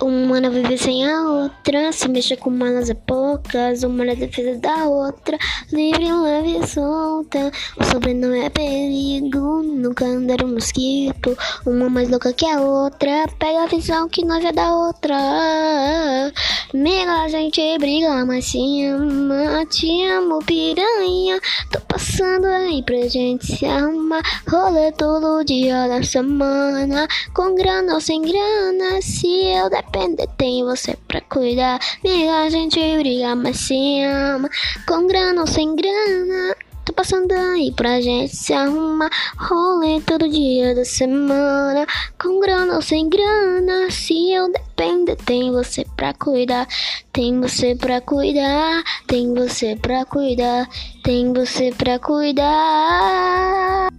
Uma não vive sem a outra, se mexe com malas é poucas, uma na defesa da outra, livre, leve e solta. O sobrenome é perigo, nunca andar um mosquito, uma mais louca que a outra, pega a visão que nós é da outra. Amiga, a gente briga, mas se ama, te amo, piranha. Tô passando aí pra gente se arrumar, rolê todo dia da semana, com grana ou sem grana, se eu der depender, tem você pra cuidar. Amiga, a gente briga, mas se ama. Com grana ou sem grana. Tô passando aí pra gente se arrumar. Rolê todo dia da semana. Com grana ou sem grana. Se eu depender, tem você pra cuidar. Tem você pra cuidar. Tem você pra cuidar. Tem você pra cuidar.